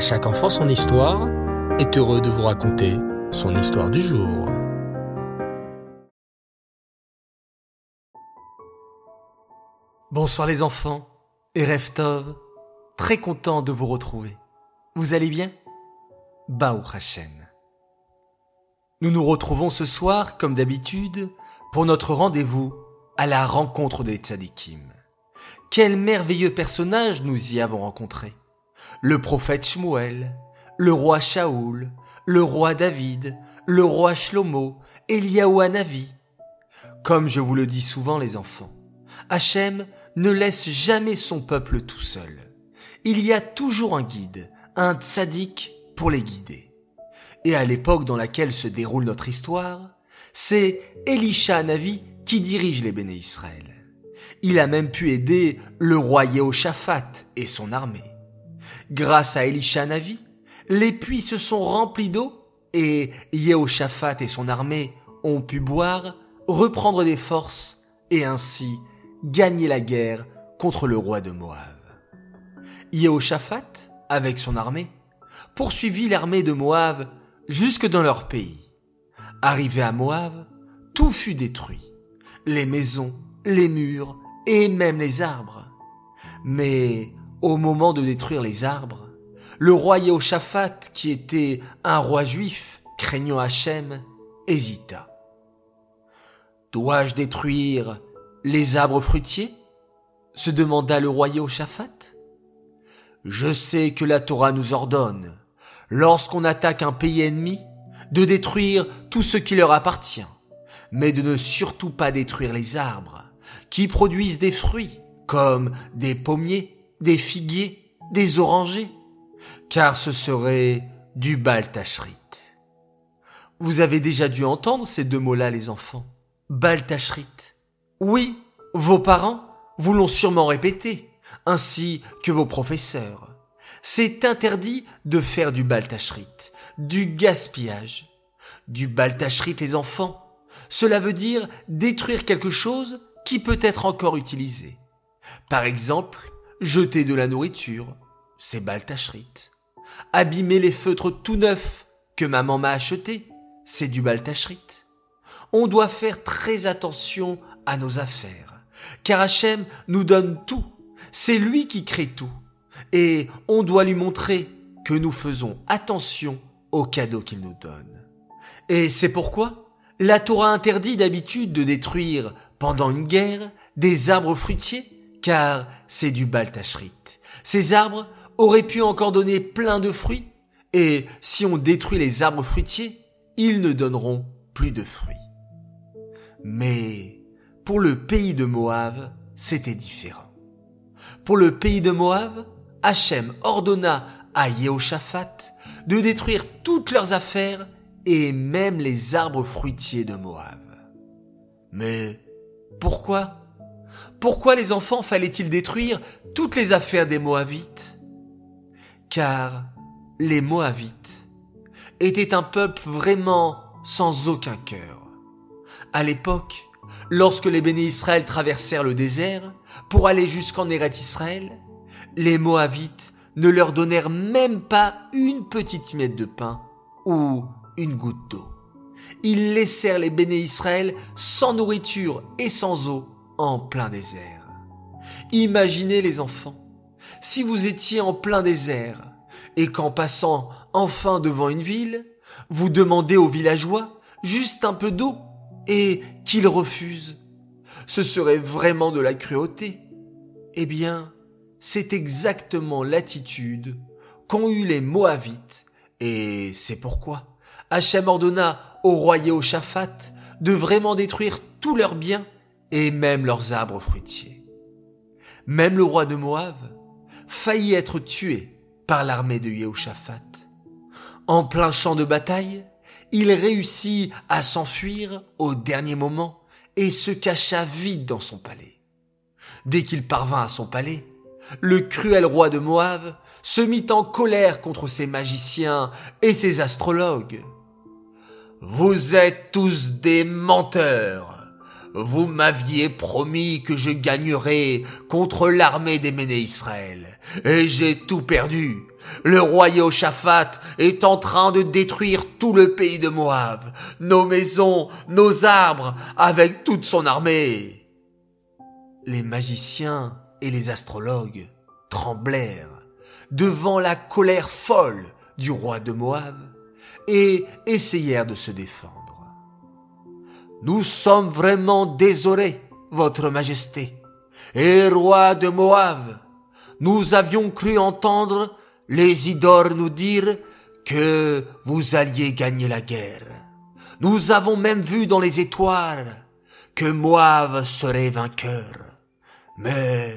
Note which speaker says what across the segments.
Speaker 1: Chaque enfant son histoire est heureux de vous raconter son histoire du jour.
Speaker 2: Bonsoir les enfants et Reftov, très content de vous retrouver. Vous allez bien? Baou Hashem. Nous nous retrouvons ce soir, comme d'habitude, pour notre rendez-vous à la rencontre des tzadikim. Quel merveilleux personnage nous y avons rencontré. Le prophète Shmuel, le roi Shaoul, le roi David, le roi Shlomo, Eliaou Hanavi. Comme je vous le dis souvent les enfants, Hachem ne laisse jamais son peuple tout seul. Il y a toujours un guide, un tzaddik pour les guider. Et à l'époque dans laquelle se déroule notre histoire, c'est Elisha Hanavi qui dirige les béné Israël. Il a même pu aider le roi Yehoshaphat et son armée. Grâce à Elisha Hanavi, les puits se sont remplis d'eau et Yehoshaphat et son armée ont pu boire, reprendre des forces et ainsi gagner la guerre contre le roi de Moab. Yehoshaphat, avec son armée, poursuivit l'armée de Moab jusque dans leur pays. Arrivé à Moab, tout fut détruit. Les maisons, les murs et même les arbres. Mais au moment de détruire les arbres, le roi Yehoshaphat, qui était un roi juif, craignant Hachem, hésita. Dois-je détruire les arbres fruitiers? se demanda le roi Yehoshaphat. Je sais que la Torah nous ordonne, lorsqu'on attaque un pays ennemi, de détruire tout ce qui leur appartient, mais de ne surtout pas détruire les arbres, qui produisent des fruits, comme des pommiers, des figuiers, des orangers, car ce serait du baltachrit. Vous avez déjà dû entendre ces deux mots-là, les enfants. Baltachrit. Oui, vos parents vous l'ont sûrement répété, ainsi que vos professeurs. C'est interdit de faire du baltachrit, du gaspillage. Du baltachrit, les enfants. Cela veut dire détruire quelque chose qui peut être encore utilisé. Par exemple, jeter de la nourriture, c'est baltachrit. Abîmer les feutres tout neufs que maman m'a achetés, c'est du baltachrit. On doit faire très attention à nos affaires. Car Hachem nous donne tout. C'est lui qui crée tout. Et on doit lui montrer que nous faisons attention aux cadeaux qu'il nous donne. Et c'est pourquoi la Torah interdit d'habitude de détruire pendant une guerre des arbres fruitiers, car c'est du baltachrit. Ces arbres auraient pu encore donner plein de fruits, et si on détruit les arbres fruitiers, ils ne donneront plus de fruits. Mais pour le pays de Moab, c'était différent. Pour le pays de Moab, Hachem ordonna à Yehoshaphat de détruire toutes leurs affaires et même les arbres fruitiers de Moab. Mais pourquoi Pourquoi les enfants fallait-il détruire toutes les affaires des Moabites? Car les Moabites étaient un peuple vraiment sans aucun cœur. À l'époque, Lorsque les béné Israël traversèrent le désert pour aller jusqu'en Eret Israël, les Moabites ne leur donnèrent même pas une petite miette de pain ou une goutte d'eau. Ils laissèrent les béné Israël sans nourriture et sans eau en plein désert. Imaginez les enfants, si vous étiez en plein désert et qu'en passant enfin devant une ville, vous demandez aux villageois juste un peu d'eau et qu'il refuse, ce serait vraiment de la cruauté. Eh bien, c'est exactement l'attitude qu'ont eu les Moavites, et c'est pourquoi Hachem ordonna au roi Yehoshaphat de vraiment détruire tous leurs biens et même leurs arbres fruitiers. Même le roi de Moab faillit être tué par l'armée de Yehoshaphat. En plein champ de bataille, il réussit à s'enfuir au dernier moment et se cacha vite dans son palais. Dès qu'il parvint à son palais, le cruel roi de Moab se mit en colère contre ses magiciens et ses astrologues. Vous êtes tous des menteurs. Vous m'aviez promis que je gagnerais contre l'armée des Méné Israël, et j'ai tout perdu, Le roi Yehoshaphat est en train de détruire tout le pays de Moab, nos maisons, nos arbres, avec toute son armée. Les magiciens et les astrologues tremblèrent devant la colère folle du roi de Moab et essayèrent de se défendre. Nous sommes vraiment désolés, votre majesté, et roi de Moab. Nous avions cru entendre les Idors nous dire que vous alliez gagner la guerre. Nous avons même vu dans les étoiles que Moab serait vainqueur. Mais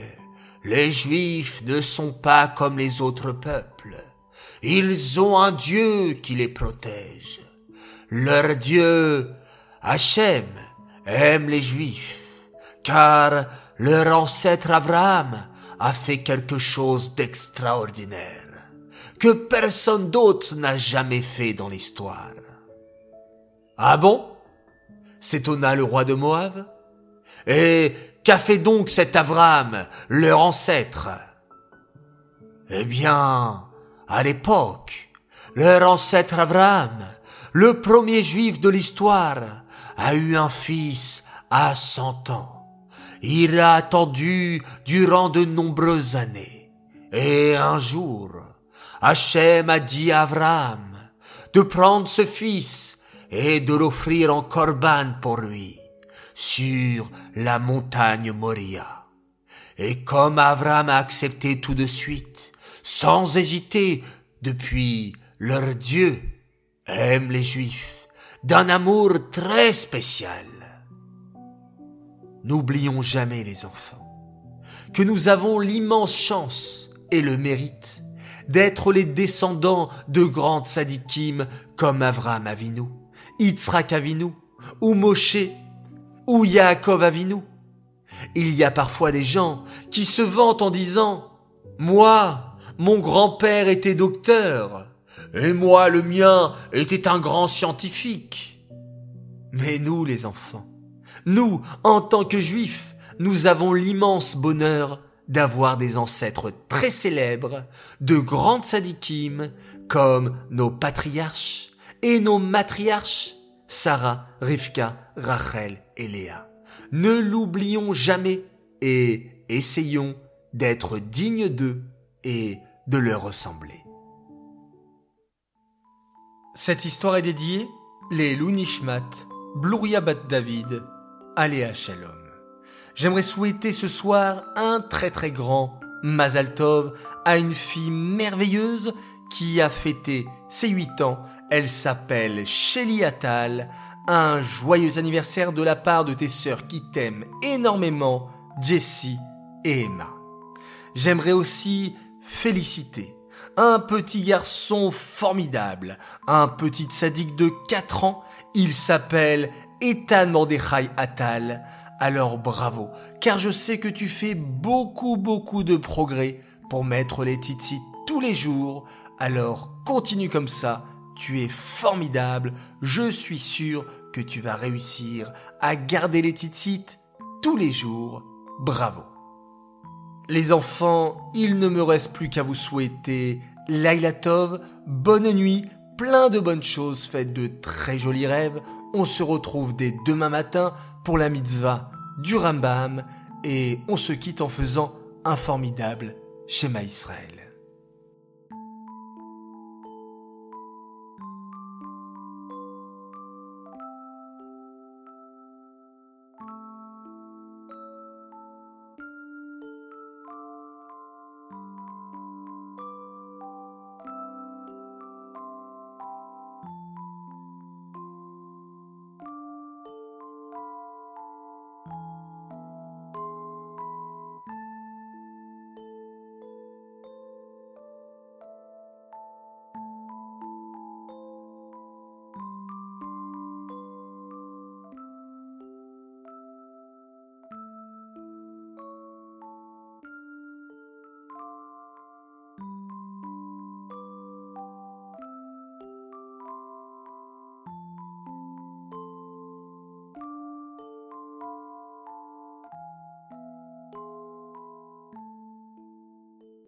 Speaker 2: les Juifs ne sont pas comme les autres peuples. Ils ont un Dieu qui les protège. Leur Dieu, Hachem, aime les Juifs, car leur ancêtre Abraham a fait quelque chose d'extraordinaire que personne d'autre n'a jamais fait dans l'histoire. Ah bon? S'étonna le roi de Moab? Et qu'a fait donc cet Avram, leur ancêtre? Eh bien, à l'époque, leur ancêtre Abraham, le premier juif de l'histoire, a eu un fils à cent ans. Il a attendu durant de nombreuses années. Et un jour, Hachem a dit à Abraham de prendre ce fils et de l'offrir en corban pour lui sur la montagne Moria. Et comme Abraham a accepté tout de suite, sans hésiter, depuis leur Dieu aime les Juifs d'un amour très spécial. N'oublions jamais les enfants que nous avons l'immense chance et le mérite d'être les descendants de grandes sadikim comme Avram Avinu, Yitzhak Avinu, ou Moshe, ou Yaakov Avinu. Il y a parfois des gens qui se vantent en disant Moi, mon grand-père était docteur, et moi le mien était un grand scientifique. Mais nous, les enfants, nous, en tant que juifs, nous avons l'immense bonheur d'avoir des ancêtres très célèbres, de grandes sadikim, comme nos patriarches et nos matriarches, Sarah, Rivka, Rachel et Léa. Ne l'oublions jamais et essayons d'être dignes d'eux et de leur ressembler.
Speaker 1: Cette histoire est dédiée les Lounishmat, Blouria Bat David, Aléa Shalom. J'aimerais souhaiter ce soir un très très grand Mazal Tov à une fille merveilleuse qui a fêté ses 8 ans. Elle s'appelle Shelly Attal. Un joyeux anniversaire de la part de tes sœurs qui t'aiment énormément, Jessie et Emma. J'aimerais aussi féliciter un petit garçon formidable, un petit sadique de 4 ans. Il s'appelle Ethan Mordechai Attal alors bravo, car je sais que tu fais beaucoup beaucoup de progrès pour mettre les titis tous les jours, alors continue comme ça, tu es formidable, je suis sûr que tu vas réussir à garder les titis tous les jours, bravo. Les enfants, il ne me reste plus qu'à vous souhaiter Lailatov, bonne nuit, plein de bonnes choses, faites de très jolis rêves. On se retrouve dès demain matin pour la mitzvah du Rambam et on se quitte en faisant un formidable schéma Israël.